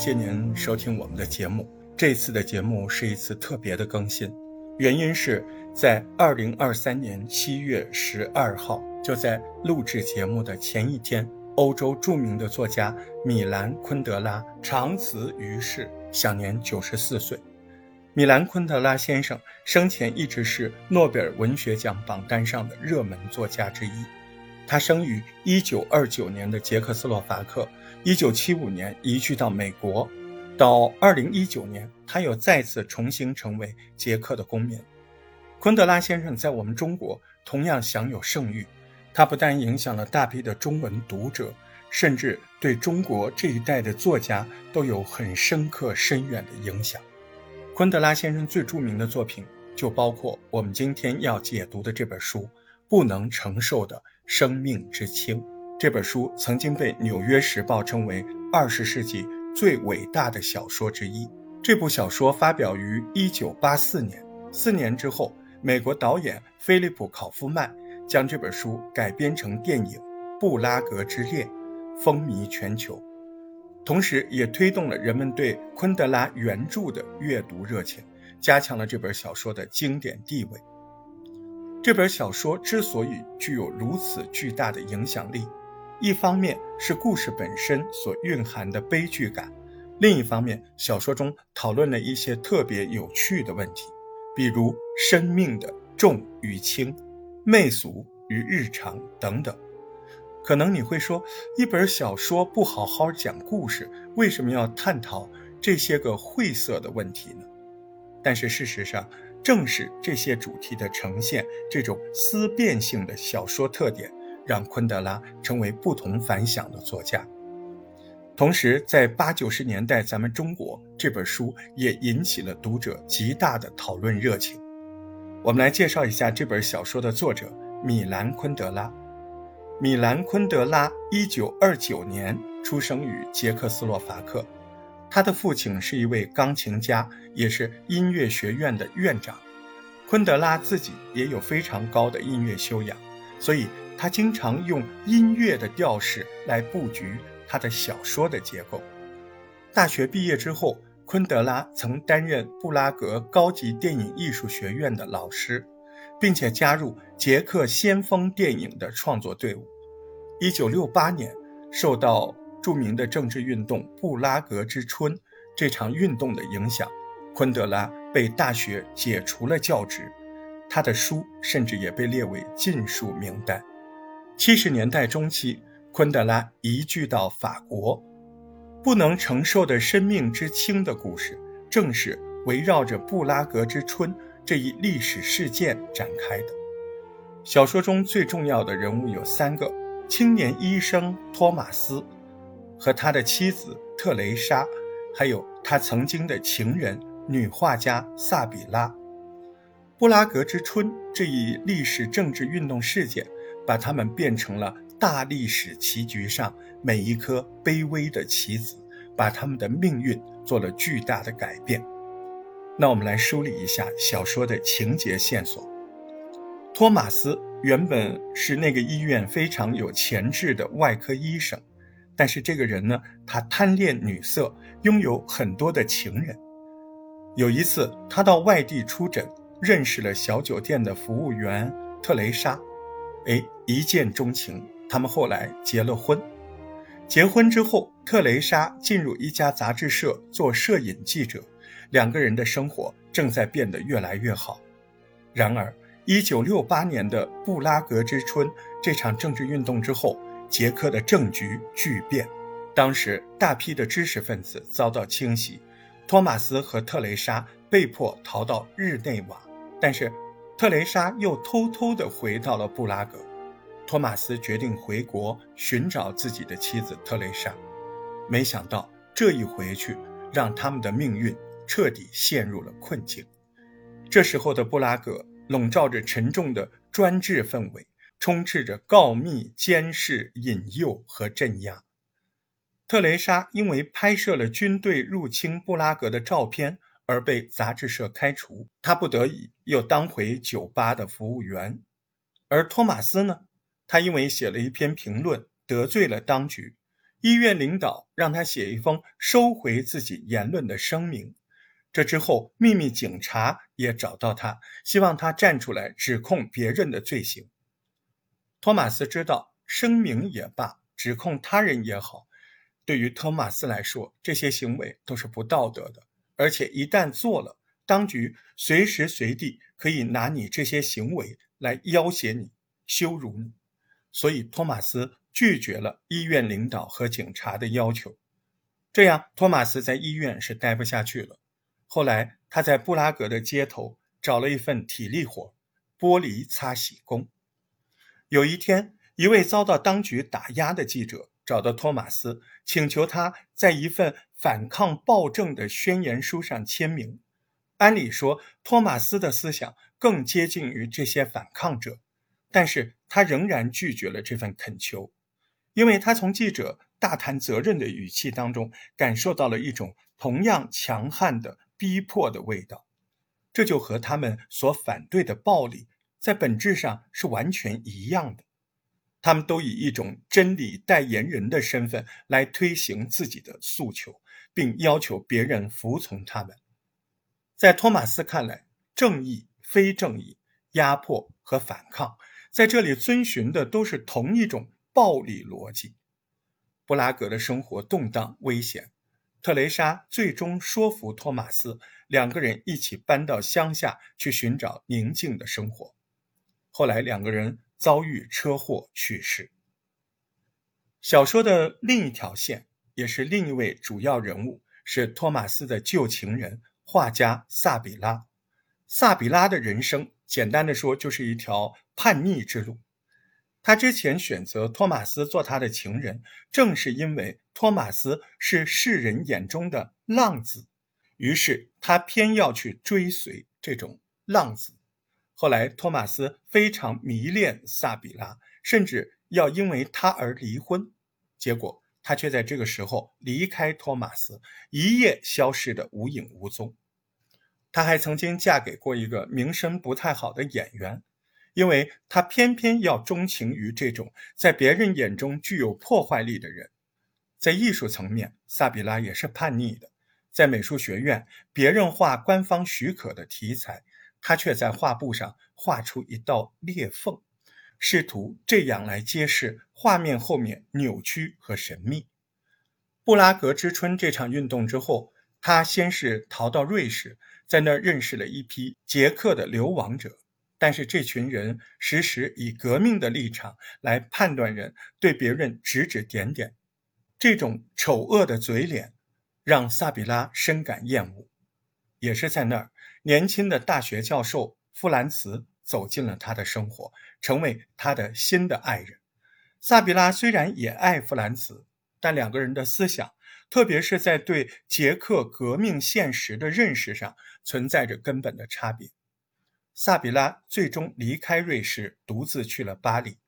谢您收听我们的节目。这次的节目是一次特别的更新，原因是在二零二三年七月十二号，就在录制节目的前一天，欧洲著名的作家米兰·昆德拉长辞于世，享年九十四岁。米兰·昆德拉先生生前一直是诺贝尔文学奖榜单上的热门作家之一。他生于一九二九年的捷克斯洛伐克，一九七五年移居到美国，到二零一九年，他又再次重新成为捷克的公民。昆德拉先生在我们中国同样享有盛誉，他不但影响了大批的中文读者，甚至对中国这一代的作家都有很深刻深远的影响。昆德拉先生最著名的作品就包括我们今天要解读的这本书《不能承受的生命之轻》。这本书曾经被《纽约时报》称为二十世纪最伟大的小说之一。这部小说发表于一九八四年，四年之后，美国导演菲利普·考夫曼将这本书改编成电影《布拉格之恋》，风靡全球。同时，也推动了人们对昆德拉原著的阅读热情，加强了这本小说的经典地位。这本小说之所以具有如此巨大的影响力，一方面是故事本身所蕴含的悲剧感，另一方面，小说中讨论了一些特别有趣的问题，比如生命的重与轻、媚俗与日常等等。可能你会说，一本小说不好好讲故事，为什么要探讨这些个晦涩的问题呢？但是事实上，正是这些主题的呈现，这种思辨性的小说特点，让昆德拉成为不同凡响的作家。同时，在八九十年代，咱们中国这本书也引起了读者极大的讨论热情。我们来介绍一下这本小说的作者米兰·昆德拉。米兰·昆德拉一九二九年出生于捷克斯洛伐克，他的父亲是一位钢琴家，也是音乐学院的院长。昆德拉自己也有非常高的音乐修养，所以他经常用音乐的调式来布局他的小说的结构。大学毕业之后，昆德拉曾担任布拉格高级电影艺术学院的老师。并且加入捷克先锋电影的创作队伍。一九六八年，受到著名的政治运动“布拉格之春”这场运动的影响，昆德拉被大学解除了教职，他的书甚至也被列为禁书名单。七十年代中期，昆德拉移居到法国，不能承受的生命之轻的故事，正是围绕着布拉格之春。这一历史事件展开的小说中最重要的人物有三个：青年医生托马斯和他的妻子特蕾莎，还有他曾经的情人女画家萨比拉。布拉格之春这一历史政治运动事件，把他们变成了大历史棋局上每一颗卑微的棋子，把他们的命运做了巨大的改变。那我们来梳理一下小说的情节线索。托马斯原本是那个医院非常有潜质的外科医生，但是这个人呢，他贪恋女色，拥有很多的情人。有一次，他到外地出诊，认识了小酒店的服务员特蕾莎，哎，一见钟情。他们后来结了婚。结婚之后，特蕾莎进入一家杂志社做摄影记者。两个人的生活正在变得越来越好。然而，1968年的布拉格之春这场政治运动之后，捷克的政局巨变。当时，大批的知识分子遭到清洗，托马斯和特蕾莎被迫逃到日内瓦。但是，特蕾莎又偷偷地回到了布拉格。托马斯决定回国寻找自己的妻子特蕾莎。没想到，这一回去，让他们的命运。彻底陷入了困境。这时候的布拉格笼罩着沉重的专制氛围，充斥着告密、监视、引诱和镇压。特蕾莎因为拍摄了军队入侵布拉格的照片而被杂志社开除，他不得已又当回酒吧的服务员。而托马斯呢？他因为写了一篇评论得罪了当局，医院领导让他写一封收回自己言论的声明。这之后，秘密警察也找到他，希望他站出来指控别人的罪行。托马斯知道，声明也罢，指控他人也好，对于托马斯来说，这些行为都是不道德的，而且一旦做了，当局随时随地可以拿你这些行为来要挟你、羞辱你。所以，托马斯拒绝了医院领导和警察的要求。这样，托马斯在医院是待不下去了。后来，他在布拉格的街头找了一份体力活——玻璃擦洗工。有一天，一位遭到当局打压的记者找到托马斯，请求他在一份反抗暴政的宣言书上签名。按理说，托马斯的思想更接近于这些反抗者，但是他仍然拒绝了这份恳求，因为他从记者大谈责任的语气当中感受到了一种同样强悍的。逼迫的味道，这就和他们所反对的暴力在本质上是完全一样的。他们都以一种真理代言人的身份来推行自己的诉求，并要求别人服从他们。在托马斯看来，正义、非正义、压迫和反抗，在这里遵循的都是同一种暴力逻辑。布拉格的生活动荡危险。特蕾莎最终说服托马斯，两个人一起搬到乡下去寻找宁静的生活。后来，两个人遭遇车祸去世。小说的另一条线，也是另一位主要人物，是托马斯的旧情人画家萨比拉。萨比拉的人生，简单的说，就是一条叛逆之路。他之前选择托马斯做他的情人，正是因为托马斯是世人眼中的浪子，于是他偏要去追随这种浪子。后来，托马斯非常迷恋萨比拉，甚至要因为她而离婚。结果，他却在这个时候离开托马斯，一夜消失得无影无踪。她还曾经嫁给过一个名声不太好的演员。因为她偏偏要钟情于这种在别人眼中具有破坏力的人，在艺术层面，萨比拉也是叛逆的。在美术学院，别人画官方许可的题材，他却在画布上画出一道裂缝，试图这样来揭示画面后面扭曲和神秘。布拉格之春这场运动之后，他先是逃到瑞士，在那儿认识了一批捷克的流亡者。但是这群人时时以革命的立场来判断人，对别人指指点点，这种丑恶的嘴脸，让萨比拉深感厌恶。也是在那儿，年轻的大学教授弗兰茨走进了他的生活，成为他的新的爱人。萨比拉虽然也爱弗兰茨，但两个人的思想，特别是在对捷克革命现实的认识上，存在着根本的差别。萨比拉最终离开瑞士，独自去了巴黎。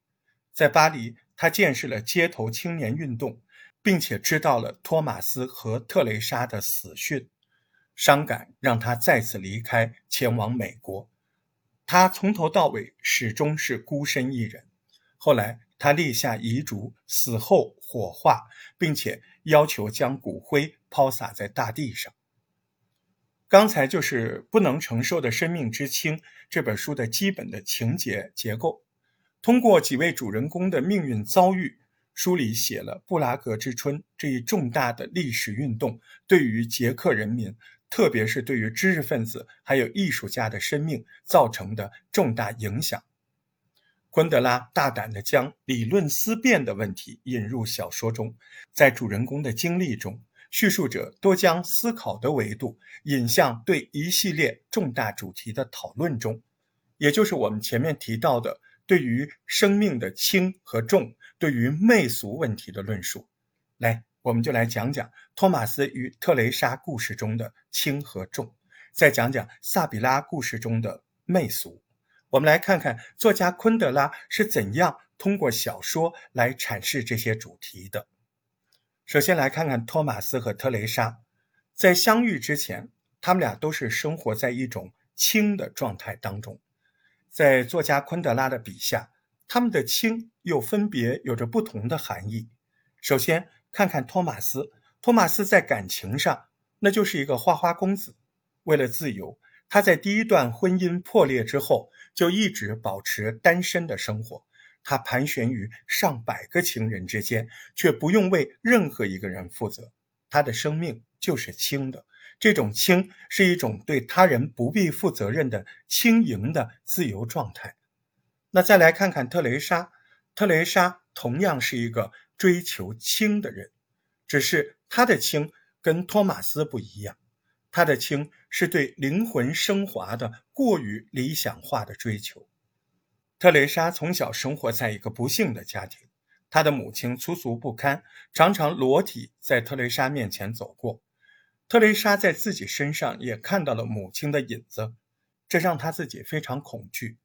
在巴黎，他见识了街头青年运动，并且知道了托马斯和特蕾莎的死讯。伤感让他再次离开，前往美国。他从头到尾始终是孤身一人。后来，他立下遗嘱，死后火化，并且要求将骨灰抛洒在大地上。刚才就是《不能承受的生命之轻》这本书的基本的情节结构，通过几位主人公的命运遭遇，书里写了布拉格之春这一重大的历史运动对于捷克人民，特别是对于知识分子还有艺术家的生命造成的重大影响。昆德拉大胆地将理论思辨的问题引入小说中，在主人公的经历中。叙述者多将思考的维度引向对一系列重大主题的讨论中，也就是我们前面提到的对于生命的轻和重、对于媚俗问题的论述。来，我们就来讲讲托马斯与特蕾莎故事中的轻和重，再讲讲萨比拉故事中的媚俗。我们来看看作家昆德拉是怎样通过小说来阐释这些主题的。首先来看看托马斯和特蕾莎，在相遇之前，他们俩都是生活在一种轻的状态当中。在作家昆德拉的笔下，他们的轻又分别有着不同的含义。首先，看看托马斯，托马斯在感情上那就是一个花花公子。为了自由，他在第一段婚姻破裂之后就一直保持单身的生活。他盘旋于上百个情人之间，却不用为任何一个人负责。他的生命就是轻的，这种轻是一种对他人不必负责任的轻盈的自由状态。那再来看看特蕾莎，特蕾莎同样是一个追求轻的人，只是他的轻跟托马斯不一样，他的轻是对灵魂升华的过于理想化的追求。特蕾莎从小生活在一个不幸的家庭，她的母亲粗俗不堪，常常裸体在特蕾莎面前走过。特蕾莎在自己身上也看到了母亲的影子，这让她自己非常恐惧。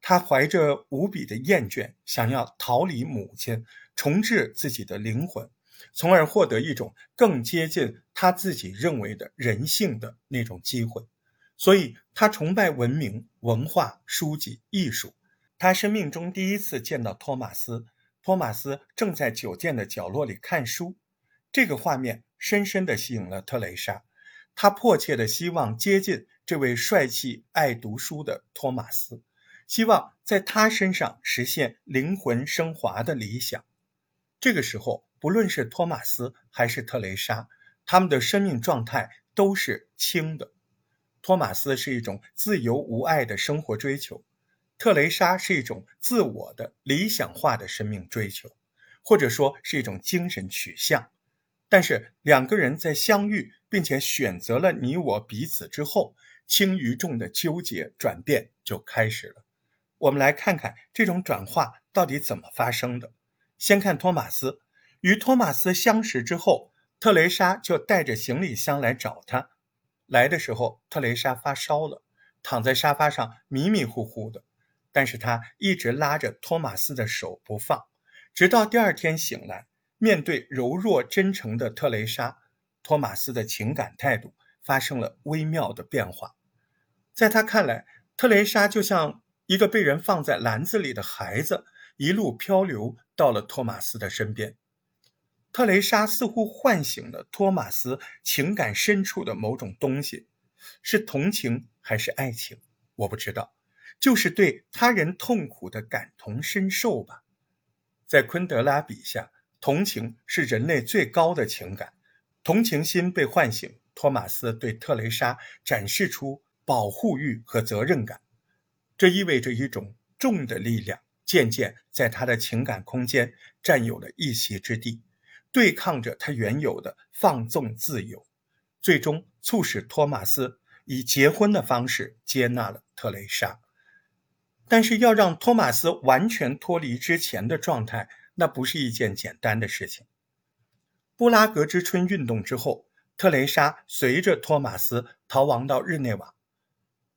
他怀着无比的厌倦，想要逃离母亲，重置自己的灵魂，从而获得一种更接近他自己认为的人性的那种机会。所以，他崇拜文明、文化、书籍、艺术。他生命中第一次见到托马斯，托马斯正在酒店的角落里看书。这个画面深深地吸引了特蕾莎，她迫切地希望接近这位帅气、爱读书的托马斯，希望在他身上实现灵魂升华的理想。这个时候，不论是托马斯还是特蕾莎，他们的生命状态都是轻的。托马斯是一种自由无碍的生活追求。特蕾莎是一种自我的理想化的生命追求，或者说是一种精神取向。但是两个人在相遇并且选择了你我彼此之后，轻与重的纠结转变就开始了。我们来看看这种转化到底怎么发生的。先看托马斯，与托马斯相识之后，特蕾莎就带着行李箱来找他。来的时候，特蕾莎发烧了，躺在沙发上迷迷糊糊的。但是他一直拉着托马斯的手不放，直到第二天醒来，面对柔弱真诚的特蕾莎，托马斯的情感态度发生了微妙的变化。在他看来，特蕾莎就像一个被人放在篮子里的孩子，一路漂流到了托马斯的身边。特蕾莎似乎唤醒了托马斯情感深处的某种东西，是同情还是爱情？我不知道。就是对他人痛苦的感同身受吧。在昆德拉笔下，同情是人类最高的情感。同情心被唤醒，托马斯对特蕾莎展示出保护欲和责任感，这意味着一种重的力量渐渐在他的情感空间占有了一席之地，对抗着他原有的放纵自由，最终促使托马斯以结婚的方式接纳了特蕾莎。但是要让托马斯完全脱离之前的状态，那不是一件简单的事情。布拉格之春运动之后，特蕾莎随着托马斯逃亡到日内瓦，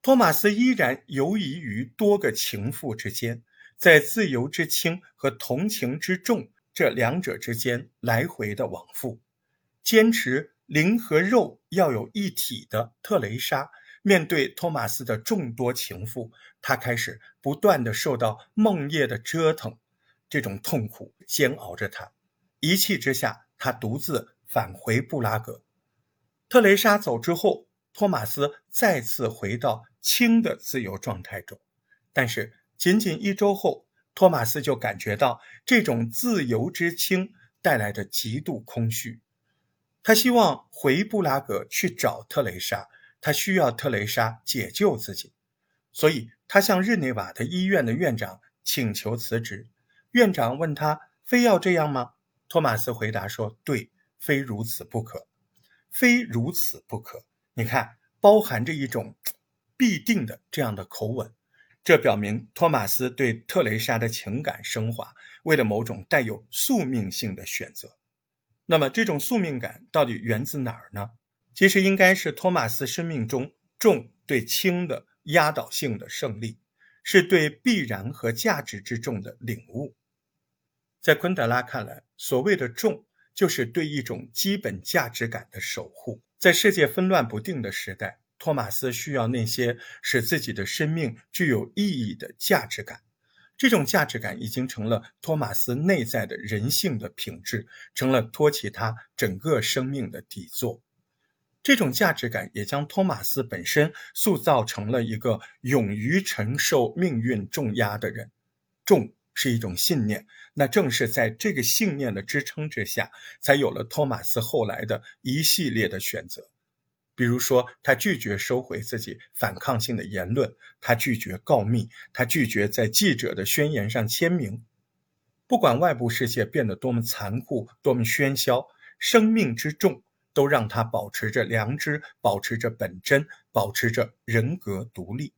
托马斯依然游移于多个情妇之间，在自由之轻和同情之重这两者之间来回的往复，坚持灵和肉要有一体的特蕾莎。面对托马斯的众多情妇，他开始不断的受到梦夜的折腾，这种痛苦煎熬着他。一气之下，他独自返回布拉格。特蕾莎走之后，托马斯再次回到轻的自由状态中。但是，仅仅一周后，托马斯就感觉到这种自由之轻带来的极度空虚。他希望回布拉格去找特蕾莎。他需要特蕾莎解救自己，所以他向日内瓦的医院的院长请求辞职。院长问他：“非要这样吗？”托马斯回答说：“对，非如此不可，非如此不可。”你看，包含着一种必定的这样的口吻，这表明托马斯对特蕾莎的情感升华，为了某种带有宿命性的选择。那么，这种宿命感到底源自哪儿呢？其实应该是托马斯生命中重对轻的压倒性的胜利，是对必然和价值之重的领悟。在昆德拉看来，所谓的重，就是对一种基本价值感的守护。在世界纷乱不定的时代，托马斯需要那些使自己的生命具有意义的价值感。这种价值感已经成了托马斯内在的人性的品质，成了托起他整个生命的底座。这种价值感也将托马斯本身塑造成了一个勇于承受命运重压的人。重是一种信念，那正是在这个信念的支撑之下，才有了托马斯后来的一系列的选择。比如说，他拒绝收回自己反抗性的言论，他拒绝告密，他拒绝在记者的宣言上签名。不管外部世界变得多么残酷、多么喧嚣，生命之重都让他保持着良知，保持着本真，保持着人格独立。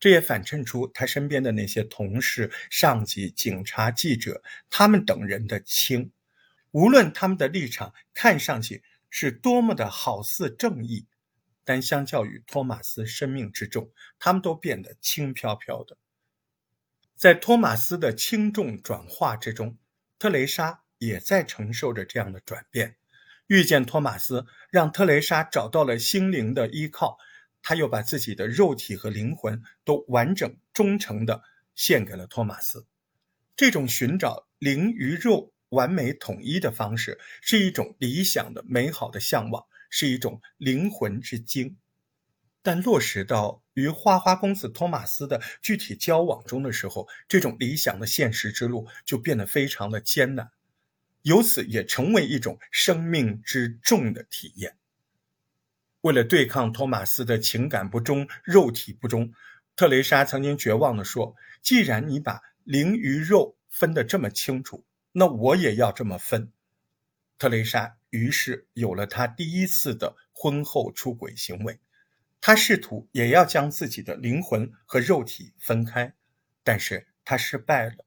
这也反衬出他身边的那些同事、上级、警察、记者，他们等人的轻，无论他们的立场看上去。是多么的好似正义，但相较于托马斯生命之重，他们都变得轻飘飘的。在托马斯的轻重转化之中，特蕾莎也在承受着这样的转变。遇见托马斯，让特蕾莎找到了心灵的依靠，她又把自己的肉体和灵魂都完整、忠诚地献给了托马斯。这种寻找灵与肉。完美统一的方式是一种理想的、美好的向往，是一种灵魂之精。但落实到与花花公子托马斯的具体交往中的时候，这种理想的现实之路就变得非常的艰难，由此也成为一种生命之重的体验。为了对抗托马斯的情感不忠、肉体不忠，特蕾莎曾经绝望地说：“既然你把灵与肉分得这么清楚。”那我也要这么分。特蕾莎于是有了她第一次的婚后出轨行为，她试图也要将自己的灵魂和肉体分开，但是她失败了。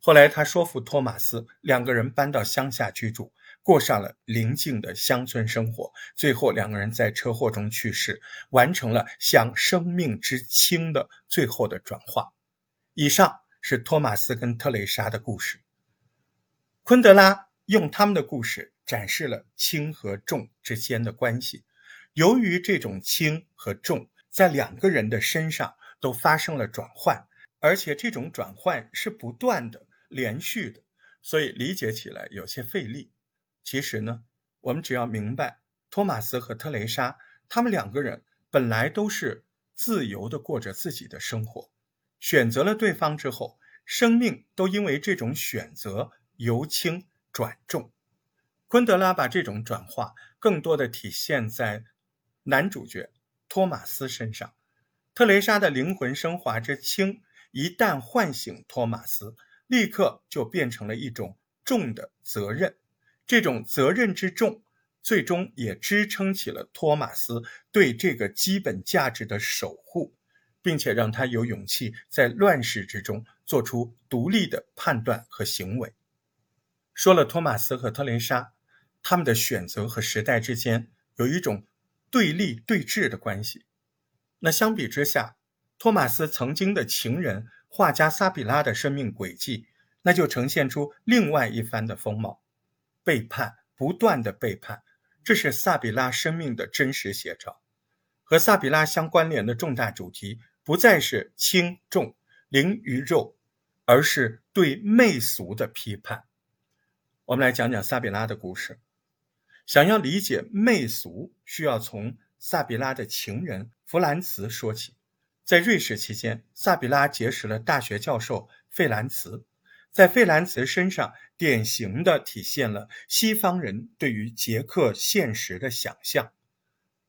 后来她说服托马斯，两个人搬到乡下居住，过上了宁静的乡村生活。最后两个人在车祸中去世，完成了向生命之轻的最后的转化。以上是托马斯跟特蕾莎的故事。昆德拉用他们的故事展示了轻和重之间的关系。由于这种轻和重在两个人的身上都发生了转换，而且这种转换是不断的、连续的，所以理解起来有些费力。其实呢，我们只要明白，托马斯和特蕾莎他们两个人本来都是自由的过着自己的生活，选择了对方之后，生命都因为这种选择。由轻转重，昆德拉把这种转化更多的体现在男主角托马斯身上。特蕾莎的灵魂升华之轻，一旦唤醒托马斯，立刻就变成了一种重的责任。这种责任之重，最终也支撑起了托马斯对这个基本价值的守护，并且让他有勇气在乱世之中做出独立的判断和行为。说了托马斯和特蕾莎，他们的选择和时代之间有一种对立对峙的关系。那相比之下，托马斯曾经的情人画家萨比拉的生命轨迹，那就呈现出另外一番的风貌。背叛，不断的背叛，这是萨比拉生命的真实写照。和萨比拉相关联的重大主题，不再是轻重、灵与肉，而是对媚俗的批判。我们来讲讲萨比拉的故事。想要理解媚俗，需要从萨比拉的情人弗兰茨说起。在瑞士期间，萨比拉结识了大学教授费兰茨。在费兰茨身上，典型的体现了西方人对于捷克现实的想象。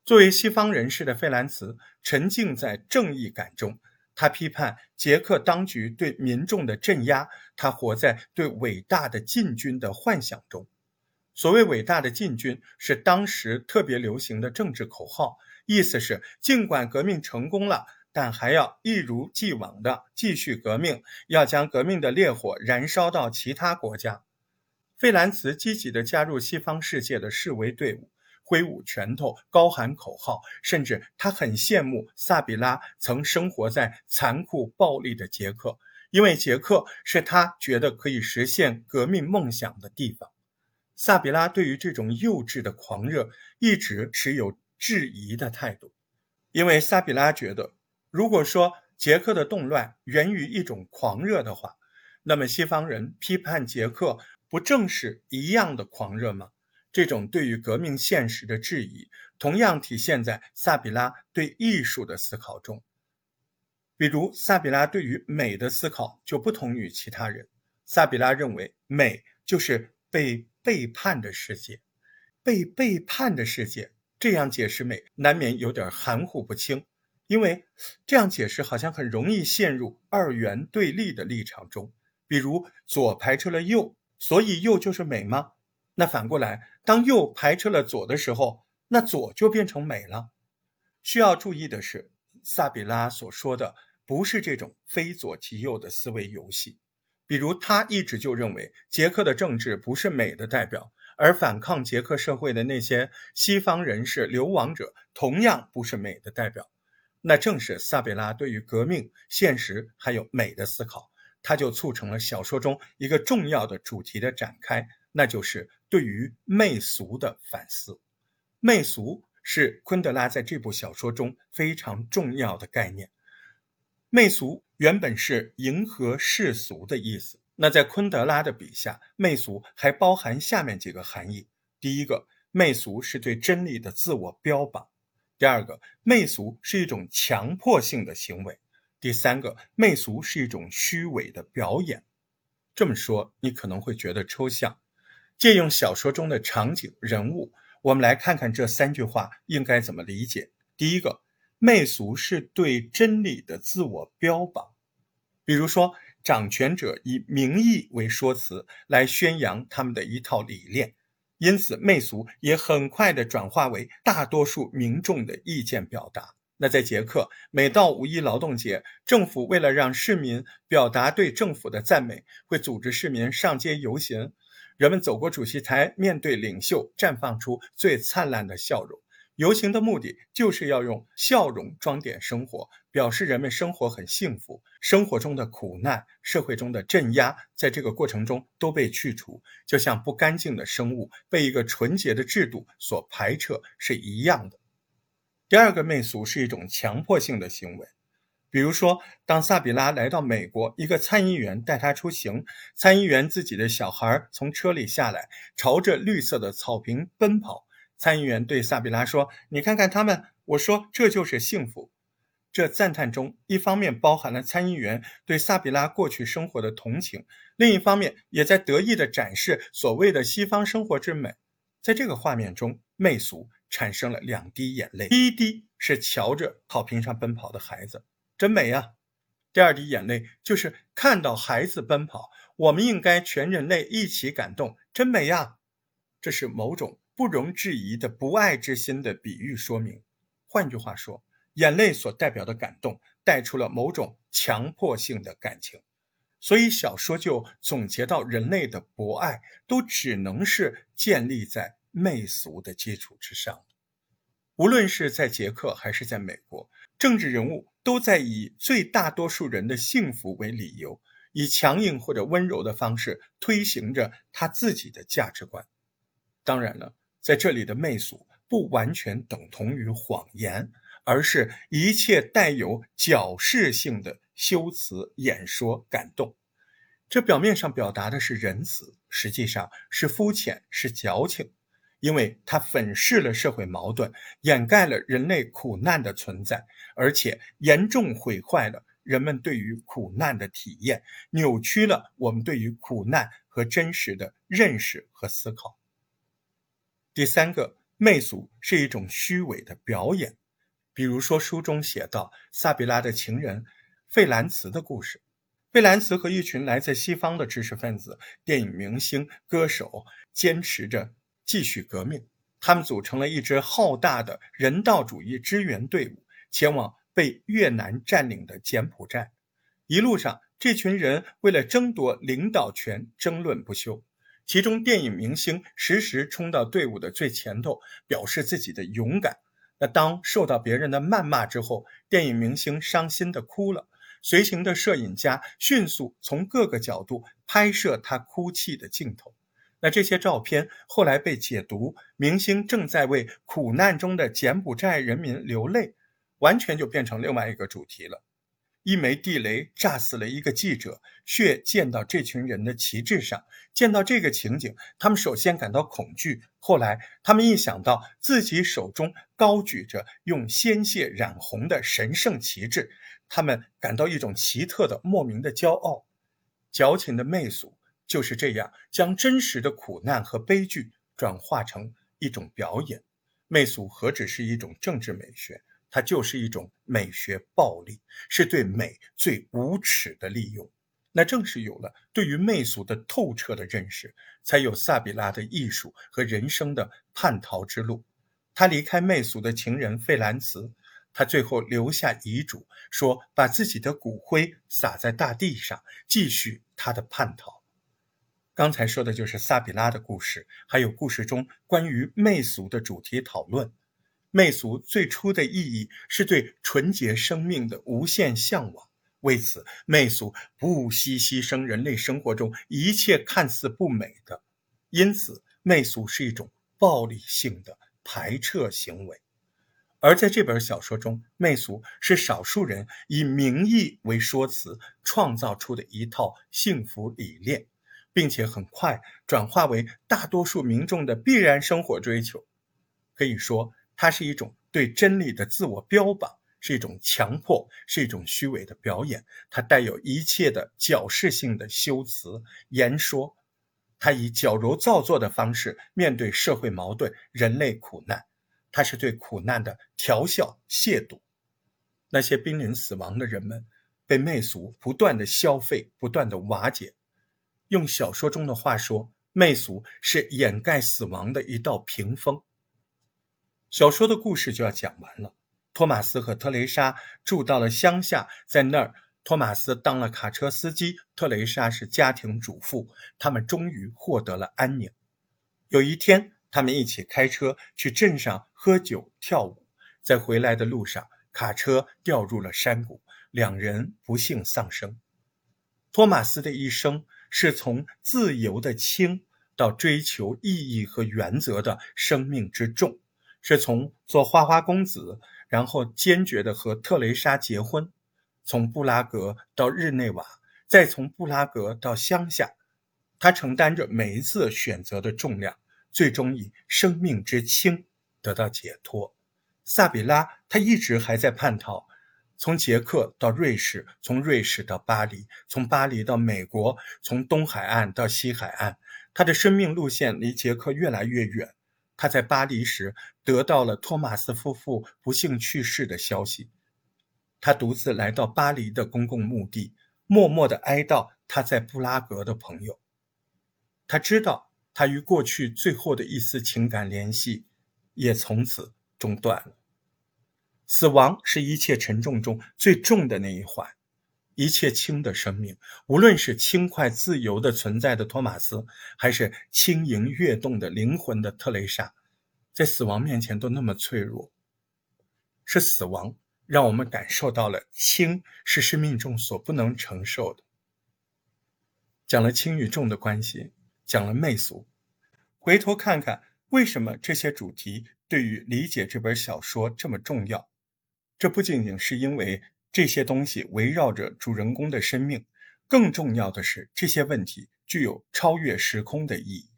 作为西方人士的费兰茨，沉浸在正义感中。他批判捷克当局对民众的镇压，他活在对伟大的进军的幻想中。所谓伟大的进军，是当时特别流行的政治口号，意思是尽管革命成功了，但还要一如既往的继续革命，要将革命的烈火燃烧到其他国家。费兰茨积极地加入西方世界的示威队伍。挥舞拳头，高喊口号，甚至他很羡慕萨比拉曾生活在残酷暴力的捷克，因为捷克是他觉得可以实现革命梦想的地方。萨比拉对于这种幼稚的狂热一直持有质疑的态度，因为萨比拉觉得，如果说捷克的动乱源于一种狂热的话，那么西方人批判捷克不正是一样的狂热吗？这种对于革命现实的质疑，同样体现在萨比拉对艺术的思考中。比如，萨比拉对于美的思考就不同于其他人。萨比拉认为，美就是被背叛的世界，被背叛的世界。这样解释美，难免有点含糊不清，因为这样解释好像很容易陷入二元对立的立场中。比如，左排斥了右，所以右就是美吗？那反过来，当右排斥了左的时候，那左就变成美了。需要注意的是，萨比拉所说的不是这种非左即右的思维游戏。比如，他一直就认为捷克的政治不是美的代表，而反抗捷克社会的那些西方人士、流亡者同样不是美的代表。那正是萨比拉对于革命、现实还有美的思考，他就促成了小说中一个重要的主题的展开，那就是。对于媚俗的反思，媚俗是昆德拉在这部小说中非常重要的概念。媚俗原本是迎合世俗的意思，那在昆德拉的笔下，媚俗还包含下面几个含义：第一个，媚俗是对真理的自我标榜；第二个，媚俗是一种强迫性的行为；第三个，媚俗是一种虚伪的表演。这么说，你可能会觉得抽象。借用小说中的场景人物，我们来看看这三句话应该怎么理解。第一个，媚俗是对真理的自我标榜，比如说，掌权者以名义为说辞来宣扬他们的一套理念，因此媚俗也很快的转化为大多数民众的意见表达。那在捷克，每到五一劳动节，政府为了让市民表达对政府的赞美，会组织市民上街游行。人们走过主席台，面对领袖，绽放出最灿烂的笑容。游行的目的就是要用笑容装点生活，表示人们生活很幸福，生活中的苦难、社会中的镇压，在这个过程中都被去除，就像不干净的生物被一个纯洁的制度所排斥是一样的。第二个媚俗是一种强迫性的行为。比如说，当萨比拉来到美国，一个参议员带他出行，参议员自己的小孩从车里下来，朝着绿色的草坪奔跑。参议员对萨比拉说：“你看看他们。”我说：“这就是幸福。”这赞叹中，一方面包含了参议员对萨比拉过去生活的同情，另一方面也在得意地展示所谓的西方生活之美。在这个画面中，媚俗产生了两滴眼泪，第一滴是瞧着草坪上奔跑的孩子。真美呀！第二滴眼泪就是看到孩子奔跑，我们应该全人类一起感动。真美呀！这是某种不容置疑的不爱之心的比喻说明。换句话说，眼泪所代表的感动带出了某种强迫性的感情，所以小说就总结到：人类的博爱都只能是建立在媚俗的基础之上。无论是在捷克还是在美国，政治人物。都在以最大多数人的幸福为理由，以强硬或者温柔的方式推行着他自己的价值观。当然了，在这里的媚俗不完全等同于谎言，而是一切带有矫饰性的修辞演说感动。这表面上表达的是仁慈，实际上是肤浅，是矫情。因为它粉饰了社会矛盾，掩盖了人类苦难的存在，而且严重毁坏了人们对于苦难的体验，扭曲了我们对于苦难和真实的认识和思考。第三个，媚俗是一种虚伪的表演，比如说书中写到萨比拉的情人费兰茨的故事。费兰茨和一群来自西方的知识分子、电影明星、歌手，坚持着。继续革命，他们组成了一支浩大的人道主义支援队伍，前往被越南占领的柬埔寨。一路上，这群人为了争夺领导权争论不休。其中，电影明星时时冲到队伍的最前头，表示自己的勇敢。那当受到别人的谩骂之后，电影明星伤心的哭了。随行的摄影家迅速从各个角度拍摄他哭泣的镜头。那这些照片后来被解读，明星正在为苦难中的柬埔寨人民流泪，完全就变成另外一个主题了。一枚地雷炸死了一个记者，血溅到这群人的旗帜上。见到这个情景，他们首先感到恐惧，后来他们一想到自己手中高举着用鲜血染红的神圣旗帜，他们感到一种奇特的莫名的骄傲。矫情的媚俗就是这样将真实的苦难和悲剧转化成一种表演。媚俗何止是一种政治美学？它就是一种美学暴力，是对美最无耻的利用。那正是有了对于媚俗的透彻的认识，才有萨比拉的艺术和人生的叛逃之路。他离开媚俗的情人费兰茨，他最后留下遗嘱，说把自己的骨灰撒在大地上，继续他的叛逃。刚才说的就是萨比拉的故事，还有故事中关于媚俗的主题讨论。媚俗最初的意义是对纯洁生命的无限向往，为此，媚俗不惜牺牲人类生活中一切看似不美的，因此，媚俗是一种暴力性的排斥行为。而在这本小说中，媚俗是少数人以名义为说辞创造出的一套幸福理念，并且很快转化为大多数民众的必然生活追求。可以说。它是一种对真理的自我标榜，是一种强迫，是一种虚伪的表演。它带有一切的矫饰性的修辞言说，它以矫揉造作的方式面对社会矛盾、人类苦难。它是对苦难的调笑亵渎。那些濒临死亡的人们，被媚俗不断的消费，不断的瓦解。用小说中的话说，媚俗是掩盖死亡的一道屏风。小说的故事就要讲完了。托马斯和特蕾莎住到了乡下，在那儿，托马斯当了卡车司机，特蕾莎是家庭主妇。他们终于获得了安宁。有一天，他们一起开车去镇上喝酒跳舞，在回来的路上，卡车掉入了山谷，两人不幸丧生。托马斯的一生是从自由的轻到追求意义和原则的生命之重。是从做花花公子，然后坚决的和特蕾莎结婚，从布拉格到日内瓦，再从布拉格到乡下，他承担着每一次选择的重量，最终以生命之轻得到解脱。萨比拉，他一直还在叛逃，从捷克到瑞士，从瑞士到巴黎，从巴黎到美国，从东海岸到西海岸，他的生命路线离捷克越来越远。他在巴黎时得到了托马斯夫妇不幸去世的消息，他独自来到巴黎的公共墓地，默默地哀悼他在布拉格的朋友。他知道，他与过去最后的一丝情感联系也从此中断了。死亡是一切沉重中最重的那一环。一切轻的生命，无论是轻快自由的存在的托马斯，还是轻盈跃动的灵魂的特蕾莎，在死亡面前都那么脆弱。是死亡让我们感受到了轻是生命中所不能承受的。讲了轻与重的关系，讲了媚俗，回头看看为什么这些主题对于理解这本小说这么重要？这不仅仅是因为。这些东西围绕着主人公的生命，更重要的是，这些问题具有超越时空的意义。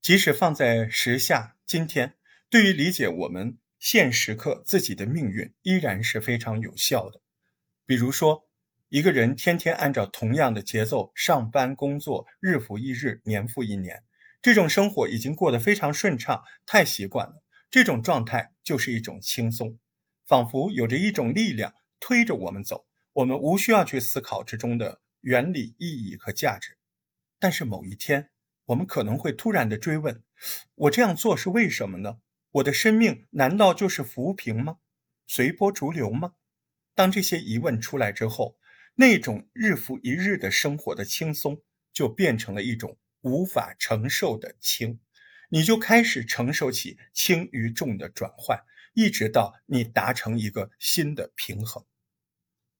即使放在时下今天，对于理解我们现时刻自己的命运，依然是非常有效的。比如说，一个人天天按照同样的节奏上班工作，日复一日，年复一年，这种生活已经过得非常顺畅，太习惯了。这种状态就是一种轻松，仿佛有着一种力量。推着我们走，我们无需要去思考之中的原理、意义和价值。但是某一天，我们可能会突然的追问：我这样做是为什么呢？我的生命难道就是浮萍吗？随波逐流吗？当这些疑问出来之后，那种日复一日的生活的轻松，就变成了一种无法承受的轻，你就开始承受起轻与重的转换，一直到你达成一个新的平衡。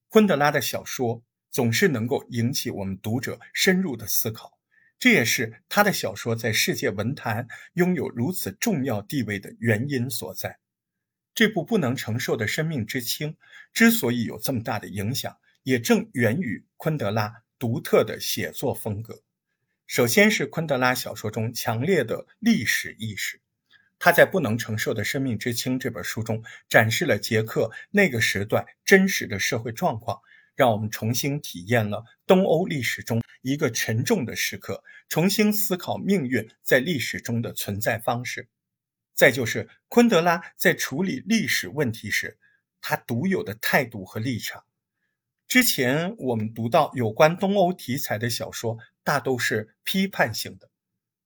昆德拉的小说总是能够引起我们读者深入的思考，这也是他的小说在世界文坛拥有如此重要地位的原因所在。这部不能承受的生命之轻之所以有这么大的影响，也正源于昆德拉独特的写作风格。首先是昆德拉小说中强烈的历史意识，他在《不能承受的生命之轻》这本书中展示了捷克那个时段真实的社会状况，让我们重新体验了东欧历史中一个沉重的时刻，重新思考命运在历史中的存在方式。再就是昆德拉在处理历史问题时，他独有的态度和立场。之前我们读到有关东欧题材的小说，大都是批判性的。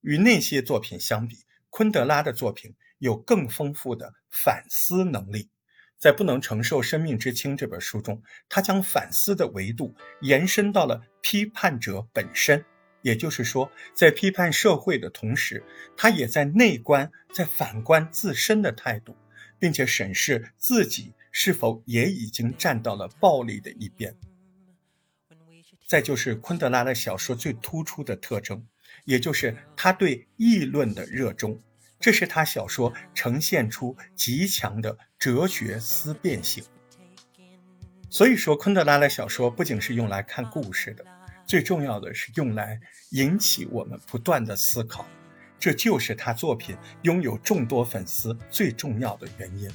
与那些作品相比，昆德拉的作品有更丰富的反思能力。在《不能承受生命之轻》这本书中，他将反思的维度延伸到了批判者本身。也就是说，在批判社会的同时，他也在内观、在反观自身的态度，并且审视自己。是否也已经站到了暴力的一边？再就是昆德拉的小说最突出的特征，也就是他对议论的热衷，这是他小说呈现出极强的哲学思辨性。所以说，昆德拉的小说不仅是用来看故事的，最重要的是用来引起我们不断的思考，这就是他作品拥有众多粉丝最重要的原因。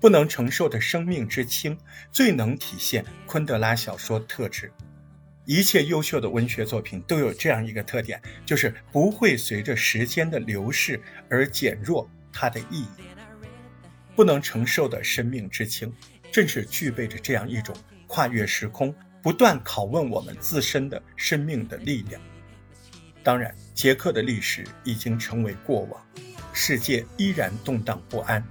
不能承受的生命之轻，最能体现昆德拉小说特质。一切优秀的文学作品都有这样一个特点，就是不会随着时间的流逝而减弱它的意义。不能承受的生命之轻，正是具备着这样一种跨越时空、不断拷问我们自身的生命的力量。当然，捷克的历史已经成为过往，世界依然动荡不安。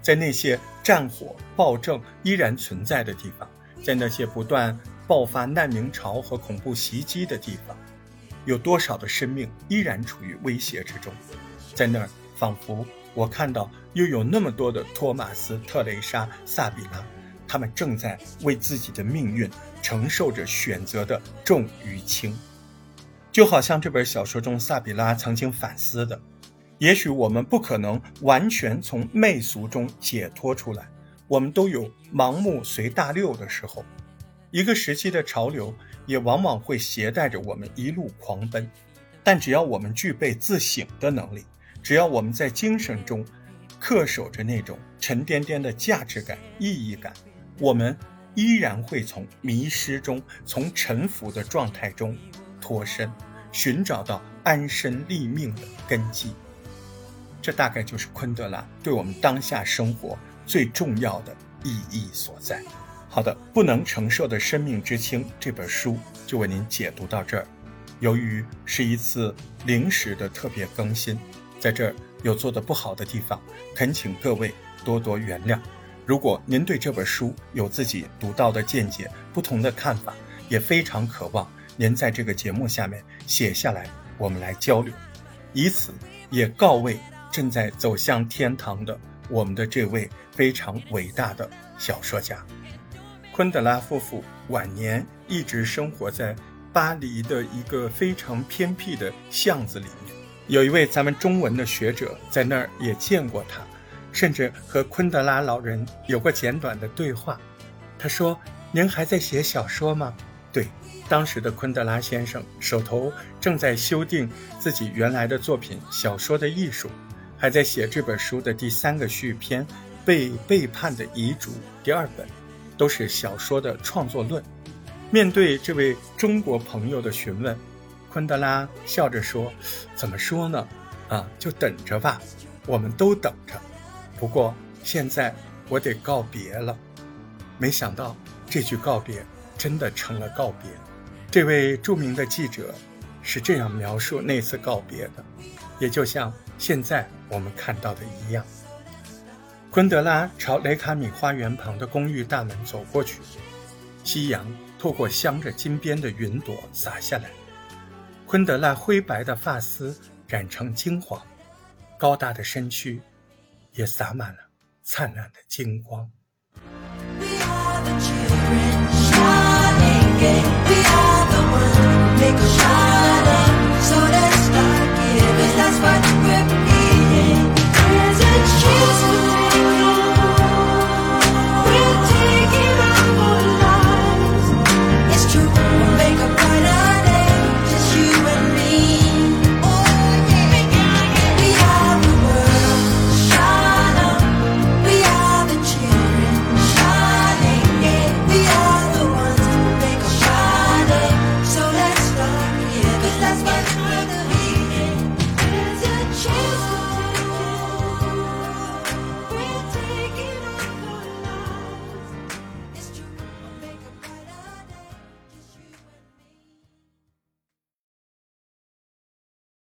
在那些战火暴政依然存在的地方，在那些不断爆发难民潮和恐怖袭击的地方，有多少的生命依然处于威胁之中？在那儿，仿佛我看到又有那么多的托马斯、特蕾莎、萨比拉，他们正在为自己的命运承受着选择的重与轻，就好像这本小说中萨比拉曾经反思的。也许我们不可能完全从媚俗中解脱出来，我们都有盲目随大流的时候。一个时期的潮流也往往会携带着我们一路狂奔，但只要我们具备自省的能力，只要我们在精神中恪守着那种沉甸甸的价值感、意义感，我们依然会从迷失中、从沉浮的状态中脱身，寻找到安身立命的根基。这大概就是昆德拉对我们当下生活最重要的意义所在。好的，不能承受的生命之轻这本书就为您解读到这儿。由于是一次临时的特别更新，在这儿有做的不好的地方，恳请各位多多原谅。如果您对这本书有自己独到的见解、不同的看法，也非常渴望您在这个节目下面写下来，我们来交流，以此也告慰。正在走向天堂的我们的这位非常伟大的小说家，昆德拉夫妇晚年一直生活在巴黎的一个非常偏僻的巷子里面。有一位咱们中文的学者在那儿也见过他，甚至和昆德拉老人有过简短的对话。他说：“您还在写小说吗？”对，当时的昆德拉先生手头正在修订自己原来的作品《小说的艺术》。还在写这本书的第三个续篇《被背叛的遗嘱》第二本，都是小说的创作论。面对这位中国朋友的询问，昆德拉笑着说：“怎么说呢？啊，就等着吧，我们都等着。不过现在我得告别了。”没想到这句告别真的成了告别。这位著名的记者是这样描述那次告别的，也就像。现在我们看到的一样，昆德拉朝雷卡米花园旁的公寓大门走过去，夕阳透过镶着金边的云朵洒下来，昆德拉灰白的发丝染成金黄，高大的身躯也洒满了灿烂的金光。